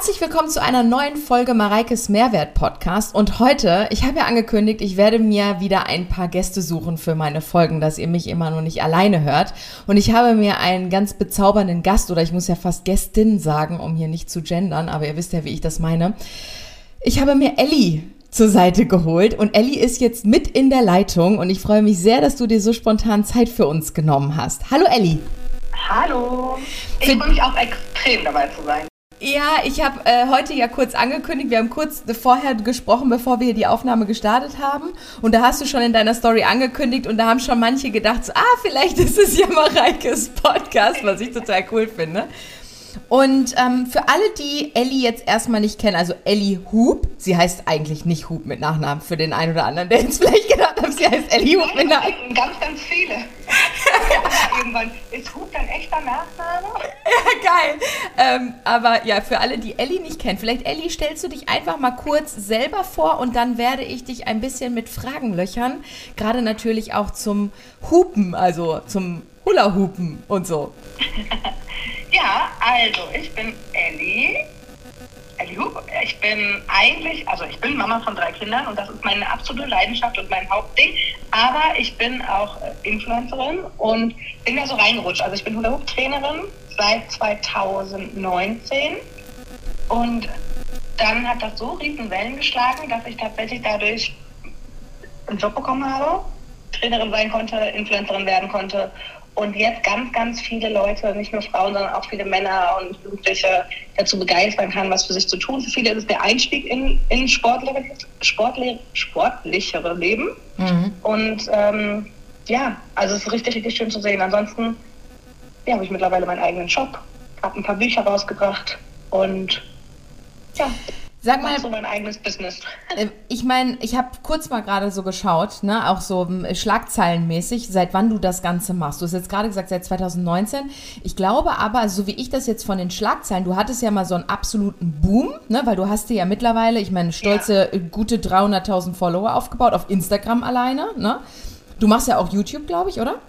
Herzlich willkommen zu einer neuen Folge Mareikes Mehrwert Podcast. Und heute, ich habe ja angekündigt, ich werde mir wieder ein paar Gäste suchen für meine Folgen, dass ihr mich immer nur nicht alleine hört. Und ich habe mir einen ganz bezaubernden Gast, oder ich muss ja fast Gästin sagen, um hier nicht zu gendern, aber ihr wisst ja, wie ich das meine. Ich habe mir Ellie zur Seite geholt und Ellie ist jetzt mit in der Leitung und ich freue mich sehr, dass du dir so spontan Zeit für uns genommen hast. Hallo Ellie. Hallo. Ich freue mich auch extrem dabei zu sein. Ja, ich habe äh, heute ja kurz angekündigt, wir haben kurz vorher gesprochen, bevor wir die Aufnahme gestartet haben. Und da hast du schon in deiner Story angekündigt und da haben schon manche gedacht, so, ah, vielleicht ist es ja Mareikes Podcast, was ich total cool finde. Und ähm, für alle, die Ellie jetzt erstmal nicht kennen, also Ellie Hub, sie heißt eigentlich nicht Hub mit Nachnamen, für den einen oder anderen, der jetzt vielleicht gedacht hat, sie heißt Ellie Hub mit Nachnamen. Ganz, ganz viele. irgendwann ist Hub dein echter Nachname? Ja, geil. Ähm, aber ja, für alle, die Ellie nicht kennen, vielleicht Ellie, stellst du dich einfach mal kurz selber vor und dann werde ich dich ein bisschen mit Fragen löchern. Gerade natürlich auch zum Hupen, also zum Hula-Hupen und so. Ja, also ich bin Ellie. Ellie Hub. Ich bin eigentlich, also ich bin Mama von drei Kindern und das ist meine absolute Leidenschaft und mein Hauptding. Aber ich bin auch Influencerin und bin da so reingerutscht. Also ich bin Hula Hoop Trainerin seit 2019 und dann hat das so riesen Wellen geschlagen, dass ich tatsächlich dadurch einen Job bekommen habe, Trainerin sein konnte, Influencerin werden konnte und jetzt ganz, ganz viele Leute, nicht nur Frauen, sondern auch viele Männer und Jugendliche dazu begeistern kann, was für sich zu tun. Für viele ist es der Einstieg in, in sportlichere, sportliche, sportlichere Leben. Mhm. Und ähm, ja, also es ist richtig, richtig schön zu sehen. Ansonsten ja, habe ich mittlerweile meinen eigenen Shop, habe ein paar Bücher rausgebracht und ja, Sag mal, so mein eigenes Business. Äh, ich meine, ich habe kurz mal gerade so geschaut, ne, auch so ähm, schlagzeilenmäßig, seit wann du das Ganze machst. Du hast jetzt gerade gesagt, seit 2019. Ich glaube aber, so wie ich das jetzt von den Schlagzeilen, du hattest ja mal so einen absoluten Boom, ne, weil du hast dir ja mittlerweile, ich meine, stolze, ja. Äh, gute 300.000 Follower aufgebaut auf Instagram alleine, ne? Du machst ja auch YouTube, glaube ich, oder?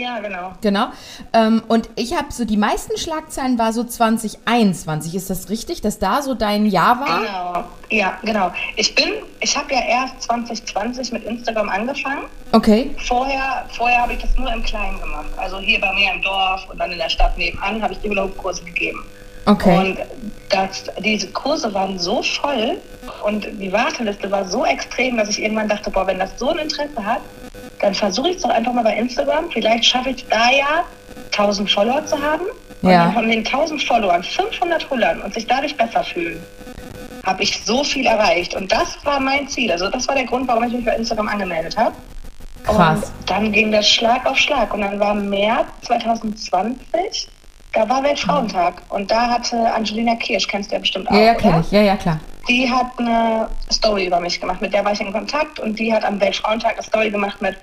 Ja, genau. Genau. Ähm, und ich habe so, die meisten Schlagzeilen war so 2021. Ist das richtig, dass da so dein Jahr war? Genau. Ja, genau. Ich bin, ich habe ja erst 2020 mit Instagram angefangen. Okay. Vorher, vorher habe ich das nur im Kleinen gemacht. Also hier bei mir im Dorf und dann in der Stadt nebenan habe ich Develop-Kurse gegeben. Okay. Und das, diese Kurse waren so voll und die Warteliste war so extrem, dass ich irgendwann dachte, boah, wenn das so ein Interesse hat, dann versuche ich es doch einfach mal bei Instagram. Vielleicht schaffe ich da ja 1000 Follower zu haben. Und ja. von den 1000 Followern 500 hullern und sich dadurch besser fühlen, habe ich so viel erreicht. Und das war mein Ziel. Also das war der Grund, warum ich mich bei Instagram angemeldet habe. Krass. Und dann ging das Schlag auf Schlag. Und dann war März 2020 da war Weltfrauentag und da hatte Angelina Kirsch, kennst du ja bestimmt auch. Ja, ja, ich. Ja, ja, klar. Die hat eine Story über mich gemacht, mit der war ich in Kontakt und die hat am Weltfrauentag eine Story gemacht mit,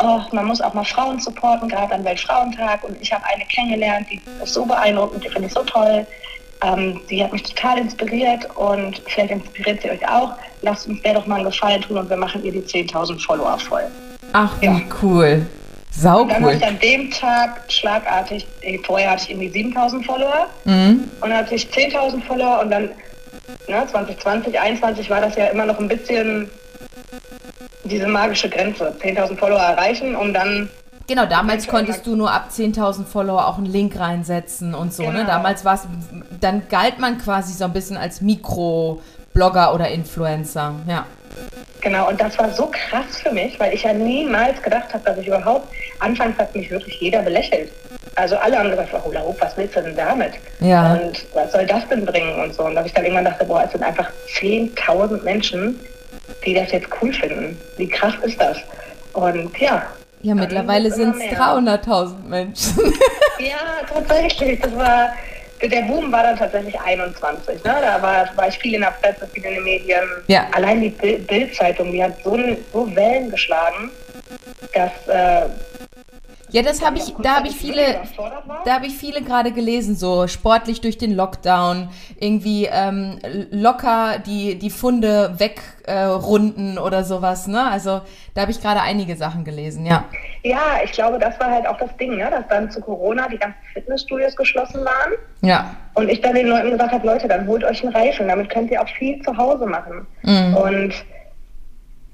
oh, man muss auch mal Frauen supporten, gerade am Weltfrauentag. Und ich habe eine kennengelernt, die ist so beeindruckend, die finde ich so toll. Ähm, die hat mich total inspiriert und vielleicht inspiriert sie euch auch. Lasst uns der doch mal einen Gefallen tun und wir machen ihr die 10.000 Follower voll. Ach, wie ja. cool. Sau und dann cool. hatte ich an dem Tag schlagartig, vorher hatte ich irgendwie 7000 Follower mhm. und dann hatte ich 10.000 Follower und dann ne, 2020, 2021 war das ja immer noch ein bisschen diese magische Grenze, 10.000 Follower erreichen, um dann Genau, damals konntest du nur ab 10.000 Follower auch einen Link reinsetzen und so, ne? genau. ne? Damals war es, dann galt man quasi so ein bisschen als Mikro-Blogger oder Influencer, ja. Genau, und das war so krass für mich, weil ich ja niemals gedacht habe, dass ich überhaupt, anfangs hat mich wirklich jeder belächelt. Also alle haben gesagt, oh, Hula Hoop, was willst du denn damit? Ja. Und was soll das denn bringen und so. Und dass ich dann irgendwann dachte, boah, es sind einfach 10.000 Menschen, die das jetzt cool finden. Wie krass ist das? Und ja. Ja, mittlerweile sind es 300.000 Menschen. ja, tatsächlich. Das war, der Boom war dann tatsächlich 21. Ne? Da war, war ich viel in der Presse, viel in den Medien. Ja. Allein die Bildzeitung, die hat so, so Wellen geschlagen, dass äh, Ja, das habe ich, da habe ich viele, da habe ich viele gerade gelesen, so sportlich durch den Lockdown, irgendwie ähm, locker die, die Funde wegrunden äh, oder sowas, ne? Also da habe ich gerade einige Sachen gelesen, ja. Ja, ich glaube, das war halt auch das Ding, ne? dass dann zu Corona die ganzen Fitnessstudios geschlossen waren. Ja. Und ich dann den Leuten gesagt habe, Leute, dann holt euch einen Reifen, damit könnt ihr auch viel zu Hause machen. Mhm. Und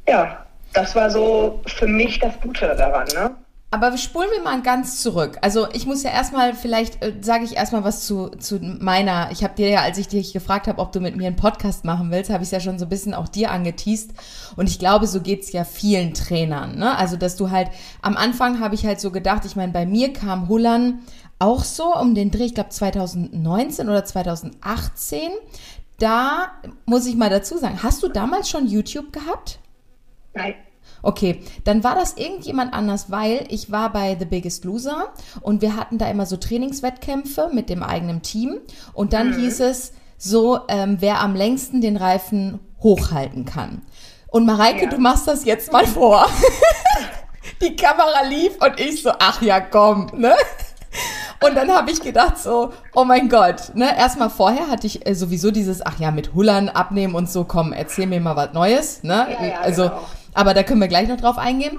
ja, das war so für mich das Gute daran, ne? Aber spulen wir mal ganz zurück. Also ich muss ja erstmal, vielleicht äh, sage ich erstmal was zu, zu meiner, ich habe dir ja, als ich dich gefragt habe, ob du mit mir einen Podcast machen willst, habe ich ja schon so ein bisschen auch dir angeteased. Und ich glaube, so geht's ja vielen Trainern. Ne? Also dass du halt, am Anfang habe ich halt so gedacht, ich meine, bei mir kam Hullern auch so um den Dreh, ich glaube 2019 oder 2018. Da muss ich mal dazu sagen, hast du damals schon YouTube gehabt? Nein. Okay, dann war das irgendjemand anders, weil ich war bei The Biggest Loser und wir hatten da immer so Trainingswettkämpfe mit dem eigenen Team und dann mhm. hieß es so, ähm, wer am längsten den Reifen hochhalten kann. Und Mareike, ja. du machst das jetzt mal vor. Die Kamera lief und ich so, ach ja, komm, ne? Und dann habe ich gedacht so, oh mein Gott, ne? Erstmal vorher hatte ich äh, sowieso dieses, ach ja, mit Hullern abnehmen und so, komm, erzähl mir mal was Neues, ne? Ja, ja, also genau. Aber da können wir gleich noch drauf eingehen.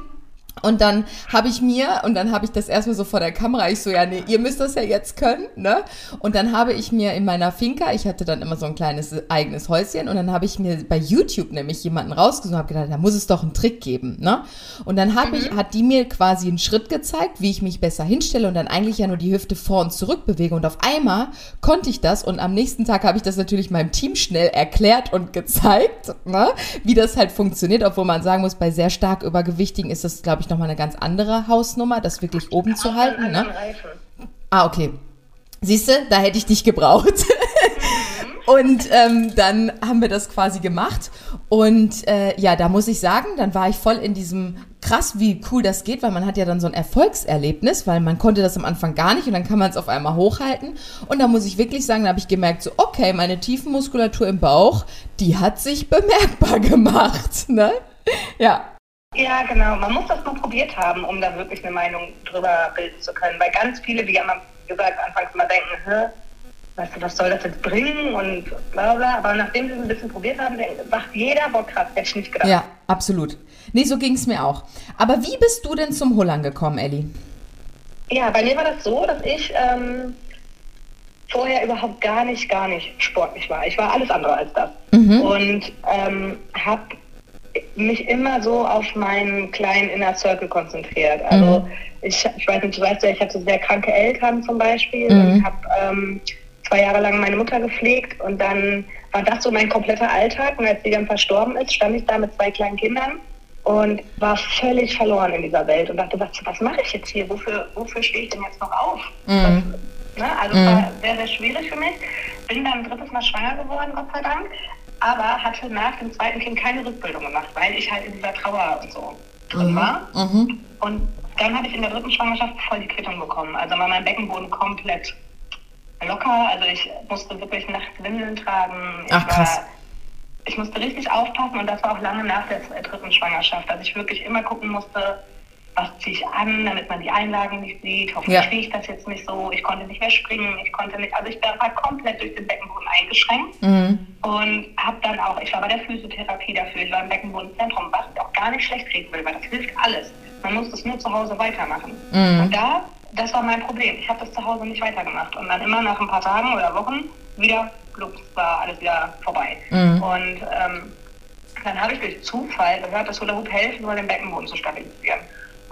Und dann habe ich mir, und dann habe ich das erstmal so vor der Kamera, ich so, ja, nee, ihr müsst das ja jetzt können, ne? Und dann habe ich mir in meiner Finca, ich hatte dann immer so ein kleines eigenes Häuschen, und dann habe ich mir bei YouTube nämlich jemanden rausgesucht und habe gedacht, da muss es doch einen Trick geben, ne? Und dann habe ich, mhm. hat die mir quasi einen Schritt gezeigt, wie ich mich besser hinstelle und dann eigentlich ja nur die Hüfte vor und zurück bewege. Und auf einmal konnte ich das und am nächsten Tag habe ich das natürlich meinem Team schnell erklärt und gezeigt, ne? Wie das halt funktioniert, obwohl man sagen muss, bei sehr stark Übergewichtigen ist das, glaube ich, nochmal eine ganz andere Hausnummer, das wirklich oben zu halten. Ne? Ah, okay. Siehst du, da hätte ich dich gebraucht. Und ähm, dann haben wir das quasi gemacht. Und äh, ja, da muss ich sagen, dann war ich voll in diesem krass, wie cool das geht, weil man hat ja dann so ein Erfolgserlebnis, weil man konnte das am Anfang gar nicht und dann kann man es auf einmal hochhalten. Und da muss ich wirklich sagen, da habe ich gemerkt, so, okay, meine Tiefenmuskulatur im Bauch, die hat sich bemerkbar gemacht. Ne? Ja. Ja, genau. Man muss das nur probiert haben, um da wirklich eine Meinung drüber bilden zu können. Weil ganz viele, wie immer gesagt, anfangs mal denken, Hä, weißt du, was soll das jetzt bringen und bla bla. Aber nachdem sie es ein bisschen probiert haben, sagt jeder, boah krass, hätte ich nicht gedacht. Ja, absolut. Nee, so ging es mir auch. Aber wie bist du denn zum Hullern gekommen, Elli? Ja, bei mir war das so, dass ich ähm, vorher überhaupt gar nicht, gar nicht sportlich war. Ich war alles andere als das. Mhm. Und ähm, habe mich immer so auf meinen kleinen Inner Circle konzentriert. Also mhm. ich, ich weiß nicht, du weißt ja, ich hatte sehr kranke Eltern zum Beispiel mhm. und habe ähm, zwei Jahre lang meine Mutter gepflegt und dann war das so mein kompletter Alltag und als sie dann verstorben ist, stand ich da mit zwei kleinen Kindern und war völlig verloren in dieser Welt und dachte, was, was mache ich jetzt hier? Wofür, wofür stehe ich denn jetzt noch auf? Mhm. Was, ne? Also es war sehr, sehr schwierig für mich. Bin dann ein drittes Mal schwanger geworden, Gott sei Dank aber hatte nach dem zweiten Kind keine Rückbildung gemacht, weil ich halt in dieser Trauer und so drin mhm. war. Mhm. Und dann habe ich in der dritten Schwangerschaft voll die Quittung bekommen. Also war mein Beckenboden komplett locker. Also ich musste wirklich nachts Windeln tragen. Ach krass. War, ich musste richtig aufpassen und das war auch lange nach der dritten Schwangerschaft, dass ich wirklich immer gucken musste, was ziehe ich an, damit man die Einlagen nicht sieht. Hoffentlich ja. ich das jetzt nicht so. Ich konnte nicht mehr springen, ich konnte nicht, also ich war komplett durch den Beckenboden eingeschränkt mhm. und habe dann auch, ich war bei der Physiotherapie dafür, ich war im Beckenbodenzentrum, was ich auch gar nicht schlecht kriegen will, weil das hilft alles. Man muss das nur zu Hause weitermachen. Mhm. Und da, das war mein Problem. Ich habe das zu Hause nicht weitergemacht und dann immer nach ein paar Tagen oder Wochen wieder, plups, war alles wieder vorbei. Mhm. Und ähm, dann habe ich durch Zufall gehört, dass Hula Hoop helfen soll, den Beckenboden zu stabilisieren.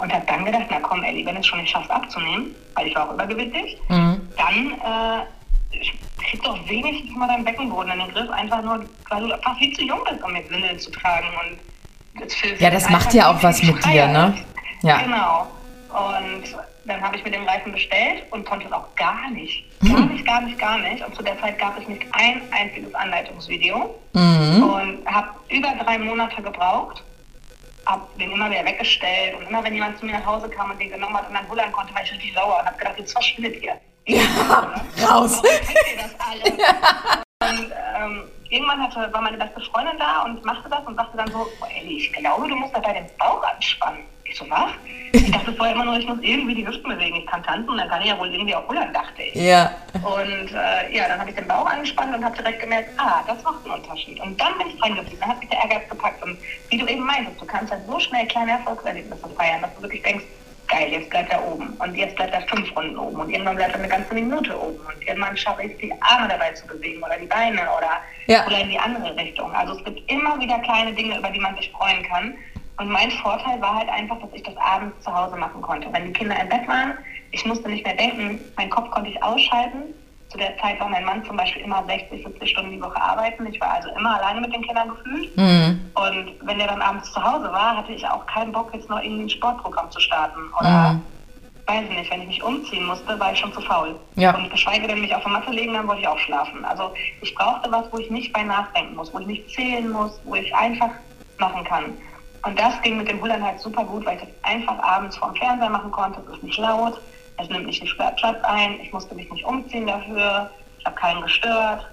Und habe dann gedacht, na komm, Elli, wenn du es schon nicht schaffst abzunehmen, weil ich war auch übergewichtig, mhm. dann äh, kriegst du auch wenigstens mal deinen Beckenboden in den Griff, einfach nur, weil du einfach viel zu jung bist, um mit Windeln zu tragen. Und das ja, das macht ja auch was mit dir, ne? Ja. Genau. Und dann habe ich mir den Reifen bestellt und konnte es auch gar nicht. Gar nicht, gar nicht, gar nicht. Und zu der Zeit gab es nicht ein einziges Anleitungsvideo. Mhm. Und habe über drei Monate gebraucht habe den immer wieder weggestellt und immer wenn jemand zu mir nach Hause kam und den genommen hat und dann hullern konnte, war ich richtig sauer und habe gedacht, jetzt verschwindet ihr. Ja, raus. Warum ihr das alle? Ja. Und ähm, irgendwann hatte, war meine beste Freundin da und machte das und sagte dann so, oh, Elli, ich glaube, du musst dabei den Bauch anspannen. Ich so, was? Ich dachte vorher immer nur, ich muss irgendwie die Hüften bewegen. Ich kann tanzen und dann kann ich ja wohl irgendwie auch rudern, dachte ich. Ja. Und äh, ja, dann habe ich den Bauch angespannt und habe direkt gemerkt, ah, das macht einen Unterschied. Und dann bin ich dran geblieben, dann hat mich der Ehrgeiz gepackt. Und wie du eben meintest, du kannst halt so schnell kleine Erfolgserlebnisse feiern, dass du wirklich denkst, geil, jetzt bleibt er oben. Und jetzt bleibt er fünf Runden oben. Und irgendwann bleibt er eine ganze Minute oben. Und irgendwann schaffe ich die Arme dabei zu bewegen oder die Beine oder, Ja. oder in die andere Richtung. Also es gibt immer wieder kleine Dinge, über die man sich freuen kann. Und mein Vorteil war halt einfach, dass ich das abends zu Hause machen konnte. Wenn die Kinder im Bett waren, ich musste nicht mehr denken, mein Kopf konnte ich ausschalten. Zu der Zeit war mein Mann zum Beispiel immer 60, 70 Stunden die Woche arbeiten. Ich war also immer alleine mit den Kindern gefühlt. Mhm. Und wenn der dann abends zu Hause war, hatte ich auch keinen Bock, jetzt noch irgendwie ein Sportprogramm zu starten. Oder Mhm. weiß ich nicht, wenn ich mich umziehen musste, war ich schon zu faul. Ja. Und geschweige denn mich auf der Matte legen, dann wollte ich auch schlafen. Also ich brauchte was, wo ich nicht bei nachdenken muss, wo ich nicht zählen muss, wo ich einfach machen kann. Und das ging mit dem Hullern halt super gut, weil ich das einfach abends vorm Fernseher machen konnte. Es ist nicht laut, es nimmt nicht viel Platz ein, ich musste mich nicht umziehen dafür, ich habe keinen gestört,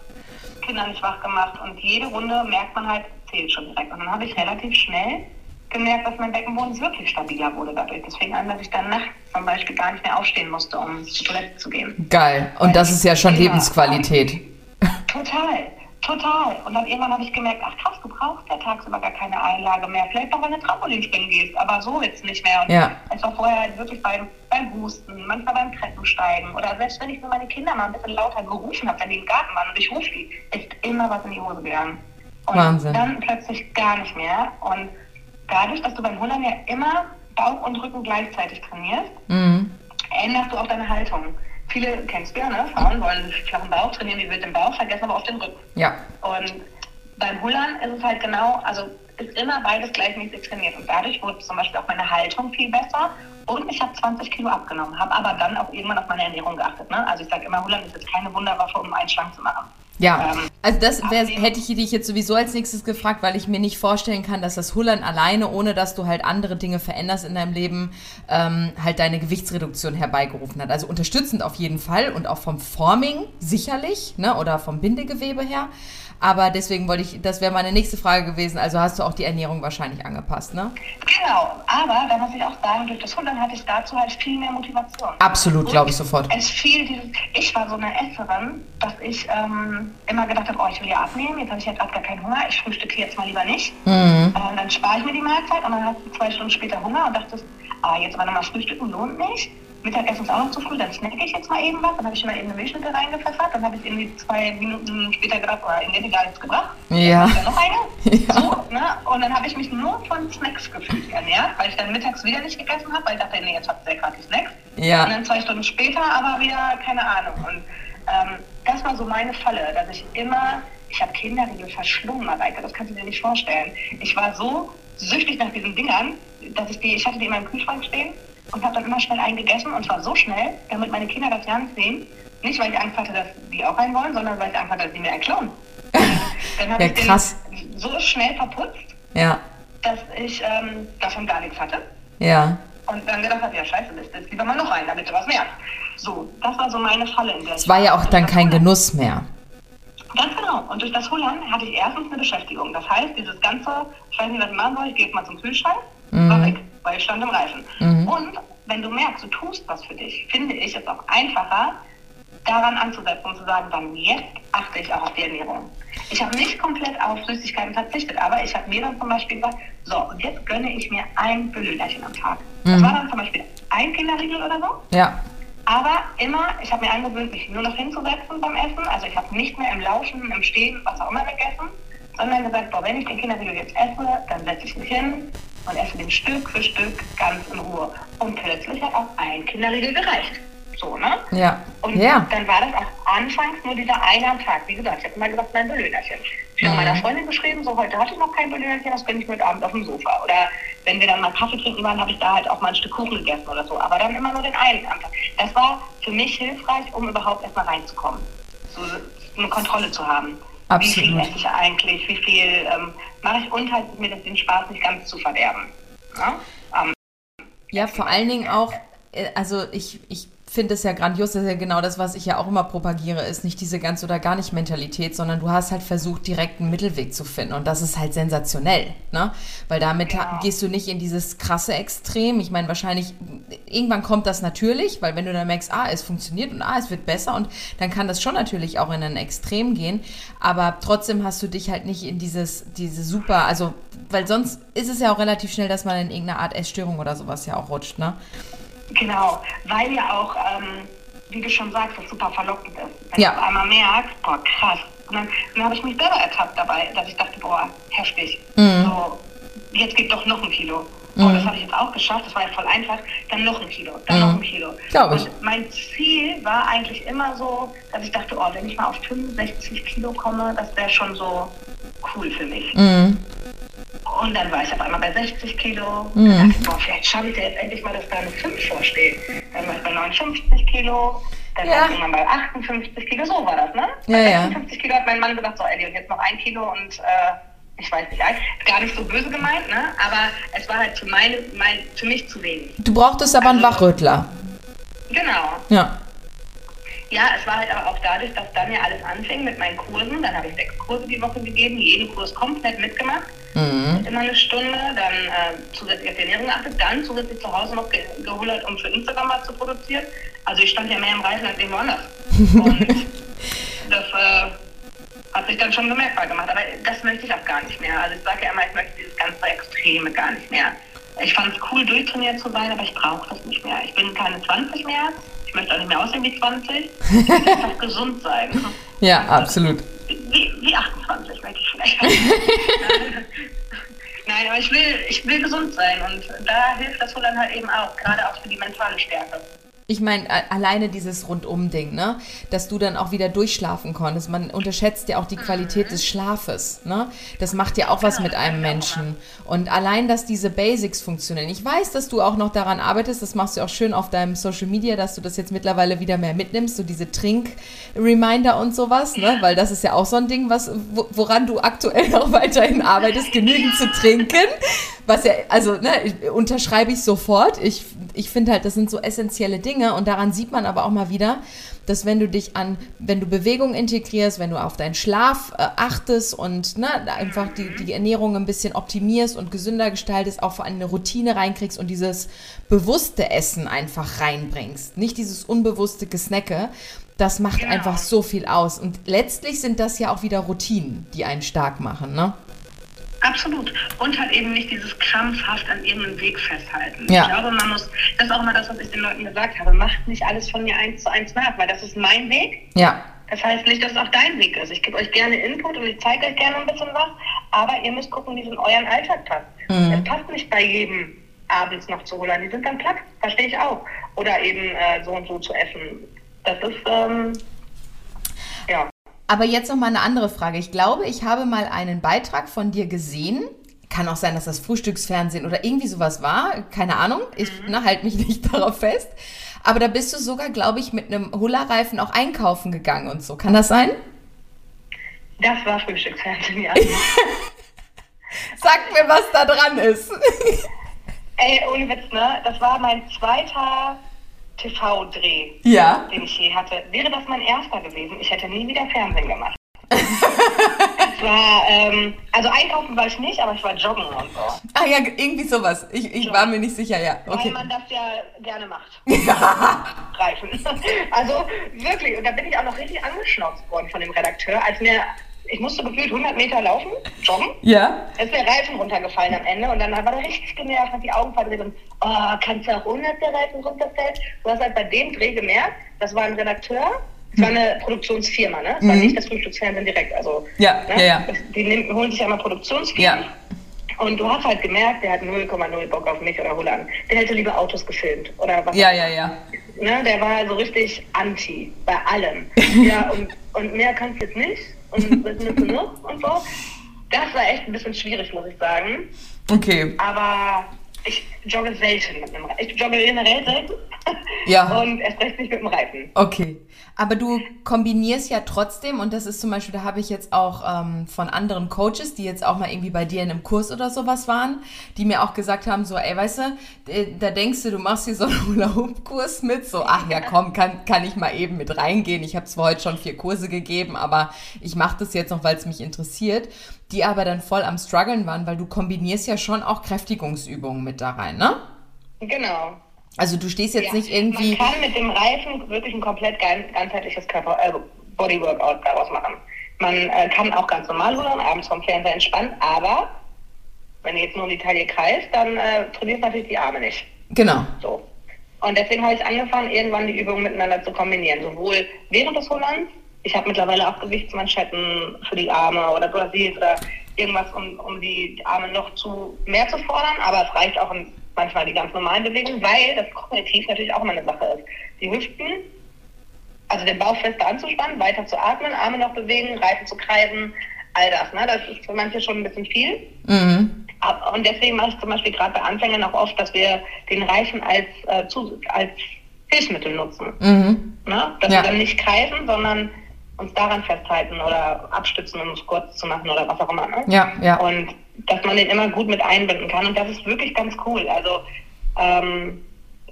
Kinder nicht wach gemacht und jede Runde merkt man halt, zählt schon direkt. Und dann habe ich relativ schnell gemerkt, dass mein Beckenboden wirklich stabiler wurde dadurch. Das fing an, dass ich dann nachts zum Beispiel gar nicht mehr aufstehen musste, um zur Toilette zu gehen. Geil. Und das ist ja schon Ja. Lebensqualität. Total, total. Und dann irgendwann habe ich gemerkt, ach krass, du brauchst ja tagsüber gar keine Einlage mehr. Vielleicht noch, wenn du Trampolinspringen gehst, aber so jetzt nicht mehr. Und Ja. es war vorher halt wirklich beim, beim Husten, manchmal beim Treppensteigen oder selbst wenn ich nur meine Kinder mal ein bisschen lauter gerufen habe, wenn die im Garten waren und ich rufe die, ist immer was in die Hose gegangen. Und Wahnsinn. dann plötzlich gar nicht mehr. Und dadurch, dass du beim Hundern ja immer Bauch und Rücken gleichzeitig trainierst, Mhm. änderst du auch deine Haltung. Viele kennst du ja, ne? Frauen wollen einen flachen Bauch trainieren, die wird den Bauch, vergessen aber auf den Rücken. Ja. Und beim Hullern ist es halt genau, also ist immer beides gleichmäßig trainiert. Und dadurch wurde zum Beispiel auch meine Haltung viel besser. Und ich habe 20 Kilo abgenommen, habe aber dann auch irgendwann auf meine Ernährung geachtet. Ne? Also ich sage immer, Hullern ist jetzt keine Wunderwaffe, um einen schlank zu machen. Ja, Ähm, also das wär, hätte ich dich jetzt sowieso als nächstes gefragt, weil ich mir nicht vorstellen kann, dass das Hullern alleine, ohne dass du halt andere Dinge veränderst in deinem Leben, ähm, halt deine Gewichtsreduktion herbeigerufen hat. Also unterstützend auf jeden Fall und auch vom Forming sicherlich, ne, oder vom Bindegewebe her. Aber deswegen wollte ich, das wäre meine nächste Frage gewesen. Also hast du auch die Ernährung wahrscheinlich angepasst, ne? Genau, aber da muss ich auch sagen, durch das Hullern hatte ich dazu halt viel mehr Motivation. Absolut, glaube ich sofort. Es fiel dieses, ich war so eine Esserin, dass ich ähm, immer gedacht habe, oh, ich will ja abnehmen, jetzt habe ich jetzt gerade gar keinen Hunger, ich frühstücke jetzt mal lieber nicht. Mhm. Äh, dann spare ich mir die Mahlzeit und dann hast du zwei Stunden später Hunger und dachtest, ah, jetzt aber nochmal frühstücken lohnt nicht. Mittagessen ist auch noch zu früh, dann snacke ich jetzt mal eben was. Dann habe ich mal eben eine Milchschnitte reingepfeffert. Dann habe ich irgendwie zwei Minuten später gedacht, oh, irgendwie hat die gar nichts gebracht. Ja. Dann noch eine. Ja. So, ne? Und dann habe ich mich nur von Snacks gefühlt ernährt, weil ich dann mittags wieder nicht gegessen habe, weil ich dachte, nee, jetzt habt ihr ja gerade die Snacks. Und Ja. dann zwei Stunden später aber wieder, keine Ahnung. Und ähm, das war so meine Falle, dass ich immer, ich habe Kinderriegel verschlungen, Mareike, das kannst du dir nicht vorstellen. Ich war so süchtig nach diesen Dingern, dass ich die, ich hatte die in meinem Kühlschrank stehen und habe dann immer schnell eingegessen und zwar so schnell, damit meine Kinder das ja nicht sehen. Nicht, weil ich Angst hatte, dass die auch rein wollen, sondern weil ich Angst hatte, dass die mir einen klauen. Dann habe Ja, ich den krass. so schnell verputzt, Ja. dass ich ähm, davon gar nichts hatte. Ja. Und dann gedacht habe, ja scheiße, lässt jetzt lieber mal noch rein, damit du was merkst. So, das war so meine Falle, in der Es war ja auch dann kein Genuss mehr. Ganz genau. Und durch das Hullern hatte ich erstens eine Beschäftigung. Das heißt, dieses ganze, ich weiß nicht, was ich machen soll, ich gehe jetzt mal zum Kühlschrank, war weg, weil ich stand im Reifen. Und wenn du merkst, du tust was für dich, finde ich es auch einfacher, daran anzusetzen und zu sagen, dann jetzt achte ich auch auf die Ernährung. Ich habe nicht komplett auf Süßigkeiten verzichtet, aber ich habe mir dann zum Beispiel gesagt, so, und jetzt gönne ich mir ein Büllerchen am Tag. Das war dann zum Beispiel ein Kinderriegel oder so. Ja. Aber immer, ich habe mir angewöhnt, mich nur noch hinzusetzen beim Essen. Also ich habe nicht mehr im Laufen, im Stehen, was auch immer gegessen, sondern gesagt, boah, wenn ich den Kinderriegel jetzt esse, dann setze ich mich hin und esse den Stück für Stück ganz in Ruhe. Und plötzlich hat auch ein Kinderriegel gereicht. So, ne? Ja. Und Ja. dann war das auch anfangs nur dieser eine am Tag. Wie gesagt, ich habe immer gesagt, mein Belönerchen. Ich habe Mhm. meiner Freundin geschrieben, so heute hatte ich noch kein Belönerchen, das bin ich mit Abend auf dem Sofa. Oder wenn wir dann mal Kaffee trinken waren, habe ich da halt auch mal ein Stück Kuchen gegessen oder so. Aber dann immer nur den einen am Tag. Das war für mich hilfreich, um überhaupt erstmal reinzukommen. So eine Kontrolle zu haben. Wie viel Absolut. esse ich eigentlich, wie viel ähm, mache ich und halt mir das den Spaß nicht ganz zu verderben. Ja? Ähm, Ja, vor allen Dingen auch, äh, also ich, ich finde es ja grandios, das ist ja genau das, was ich ja auch immer propagiere, ist nicht diese ganz oder gar nicht Mentalität, sondern du hast halt versucht, direkt einen Mittelweg zu finden und das ist halt sensationell, ne? Weil damit Ja. gehst du nicht in dieses krasse Extrem. Ich meine, wahrscheinlich, irgendwann kommt das natürlich, weil wenn du dann merkst, ah, es funktioniert und ah, es wird besser und dann kann das schon natürlich auch in ein Extrem gehen, aber trotzdem hast du dich halt nicht in dieses, diese super, also, weil sonst ist es ja auch relativ schnell, dass man in irgendeine Art Essstörung oder sowas ja auch rutscht, ne? Genau, weil ja auch, ähm, wie du schon sagst, das super verlockend ist. Wenn Ja. du einmal merkst, boah, krass. Und dann, dann habe ich mich selber ertappt dabei, dass ich dachte, boah, heftig. Mhm. So, jetzt geht doch noch ein Kilo. Oh, das habe ich jetzt auch geschafft, das war ja voll einfach. Dann noch ein Kilo, dann Mhm. noch ein Kilo. Glaub ich. Und mein Ziel war eigentlich immer so, dass ich dachte, oh, wenn ich mal auf 65 Kilo komme, das wäre schon so cool für mich. Mhm. Und dann war ich auf einmal bei 60 Kilo. Mhm. Dann dachte ich, boah, vielleicht schaffe ich ja jetzt endlich mal, dass da eine 5 vorsteht. Dann war ich bei 59 Kilo. Dann Ja. war ich irgendwann bei 58 Kilo. So war das, ne? Ja, bei ja. 56 Kilo hat mein Mann gesagt, so, Ellie, und jetzt noch ein Kilo und äh, ich weiß nicht, gar nicht so böse gemeint, ne? Aber es war halt für, meine, mein, für mich zu wenig. Du brauchtest aber einen Also- Wachrüttler. Genau. Ja. Ja, es war halt aber auch dadurch, dass dann ja alles anfing mit meinen Kursen. Dann habe ich sechs Kurse die Woche gegeben, jeden Kurs komplett mitgemacht. Mhm. Immer eine Stunde, dann äh, zusätzlich auf die Ernährung geachtet, dann zusätzlich zu Hause noch ge geholt, um für Instagram was zu produzieren. Also ich stand ja mehr im Reisen als irgendwo anders. Und das äh, hat sich dann schon bemerkbar gemacht. Aber das möchte ich auch gar nicht mehr. Also ich sage ja immer, ich möchte dieses ganze Extreme gar nicht mehr. Ich fand es cool, durchtrainiert zu sein, aber ich brauche das nicht mehr. Ich bin keine 20 mehr. Ich möchte auch nicht mehr aussehen wie 20. Ich möchte einfach gesund sein. Ja, absolut. Wie, wie 28 möchte ich vielleicht. Nein, aber ich will, ich will gesund sein und da hilft das wohl dann halt eben auch, gerade auch für die mentale Stärke. Ich meine, alleine dieses Rundum-Ding, ne? Dass du dann auch wieder durchschlafen konntest. Man unterschätzt ja auch die Qualität des Schlafes, ne? Das macht ja auch was mit einem Menschen. Und allein, dass diese Basics funktionieren. Ich weiß, dass du auch noch daran arbeitest, das machst du auch schön auf deinem Social Media, dass du das jetzt mittlerweile wieder mehr mitnimmst, so diese Trink-Reminder und sowas, ne? Weil das ist ja auch so ein Ding, was, wo- woran du aktuell noch weiterhin arbeitest, genügend zu trinken. Was ja, also, ne, unterschreibe ich sofort. Ich, ich finde halt, das sind so essentielle Dinge und daran sieht man aber auch mal wieder, dass wenn du dich an, wenn du Bewegung integrierst, wenn du auf deinen Schlaf äh, achtest und ne, einfach die, die Ernährung ein bisschen optimierst und gesünder gestaltest, auch vor allem eine Routine reinkriegst und dieses bewusste Essen einfach reinbringst. Nicht dieses unbewusste Gesnacke. Das macht Genau. einfach so viel aus. Und letztlich sind das ja auch wieder Routinen, die einen stark machen, ne? Absolut. Und halt eben nicht dieses krampfhaft an irgendeinem Weg festhalten. Ja. Ich glaube, man muss, das ist auch immer das, was ich den Leuten gesagt habe, macht nicht alles von mir eins zu eins nach, weil das ist mein Weg. Ja. Das heißt nicht, dass es auch dein Weg ist. Ich gebe euch gerne Input und ich zeige euch gerne ein bisschen was, aber ihr müsst gucken, wie es in euren Alltag passt. Mhm. Es passt nicht bei jedem abends noch zu holen. Die sind dann platt, verstehe ich auch. Oder eben äh, so und so zu essen. Das ist, ähm, ja. Aber jetzt noch mal eine andere Frage. Ich glaube, ich habe mal einen Beitrag von dir gesehen. Kann auch sein, dass das Frühstücksfernsehen oder irgendwie sowas war. Keine Ahnung. Ich ne, halte mich nicht darauf fest. Aber da bist du sogar, glaube ich, mit einem Hula-Reifen auch einkaufen gegangen und so. Kann das sein? Das war Frühstücksfernsehen, ja. Sag mir, was da dran ist. Ey, ohne Witz, ne? Das war mein zweiter TV-Dreh, ja. den ich je hatte. Wäre das mein erster gewesen, ich hätte nie wieder Fernsehen gemacht. es war, ähm, also einkaufen war ich nicht, aber ich war joggen und so. Ah ja, irgendwie sowas. Ich, ich war mir nicht sicher, ja. Weil Okay. man das ja gerne macht. Reifen. Also wirklich, und da bin ich auch noch richtig angeschnauzt worden von dem Redakteur, als mir, ich musste gefühlt 100 Meter laufen, joggen. Ja. Ist der Reifen runtergefallen am Ende und dann war er richtig genervt, hat die Augen verdreht und, oh, kannst du auch ohne, dass der Reifen runterfällt? Du hast halt bei dem Dreh gemerkt, das war ein Redakteur, es war eine Produktionsfirma, ne? Es war Mhm. nicht das Frühstücksfernsehen direkt, also, Ja, ne? ja, ja. Das- Die nehmen, holen sich ja immer Produktionsfirmen. Ja. Und du hast halt gemerkt, der hat 0,0 Bock auf mich oder Holland. Der hätte lieber Autos gefilmt oder was. Ja, ja, ja. Ne? Der war so richtig anti bei allem. ja, und, und mehr kannst du jetzt nicht. Und das ist genug und so. Das war echt ein bisschen schwierig, muss ich sagen. Okay. Aber ich jogge selten mit einem Reifen. Ich jogge generell selten. Ja. Und erst recht nicht mit dem Reifen. Okay. Aber du kombinierst ja trotzdem, und das ist zum Beispiel, da habe ich jetzt auch ähm, von anderen Coaches, die jetzt auch mal irgendwie bei dir in einem Kurs oder sowas waren, die mir auch gesagt haben, so, ey, weißt du, äh, da denkst du, du machst hier so einen Hula-Hoop-Kurs mit, so, ach ja, komm, kann, kann ich mal eben mit reingehen. Ich habe zwar heute schon vier Kurse gegeben, aber ich mache das jetzt noch, weil es mich interessiert. Die aber dann voll am struggeln waren, weil du kombinierst ja schon auch Kräftigungsübungen mit da rein, ne? Genau. Also du stehst jetzt Ja. nicht irgendwie. Man kann mit dem Reifen wirklich ein komplett gan- ganzheitliches Körper, äh, Bodyworkout daraus machen. Man äh, kann auch ganz normal rudern, abends vom Fernseher entspannt, aber wenn du jetzt nur um die Taille kreist, dann äh, trainierst du natürlich die Arme nicht. Genau. So. Und deswegen habe ich angefangen, irgendwann die Übungen miteinander zu kombinieren. Sowohl während des Hollands, ich habe mittlerweile auch Gewichtsmanschetten für die Arme oder Brasil oder irgendwas, um, um die Arme noch zu mehr zu fordern, aber es reicht auch in, manchmal die ganz normalen Bewegungen, weil das kognitiv natürlich auch immer eine Sache ist. Die Hüften, also den Bauch fester anzuspannen, weiter zu atmen, Arme noch bewegen, Reifen zu kreisen, all das. Ne? Das ist für manche schon ein bisschen viel. Mhm. Und deswegen mache ich zum Beispiel gerade bei Anfängern auch oft, dass wir den Reifen als, äh, als Hilfsmittel nutzen. Mhm. Ne? Dass Ja. wir dann nicht kreisen, sondern uns daran festhalten oder abstützen, um es kurz zu machen oder was auch immer. Ne? Ja, ja. Und dass man den immer gut mit einbinden kann. Und das ist wirklich ganz cool. Also ähm,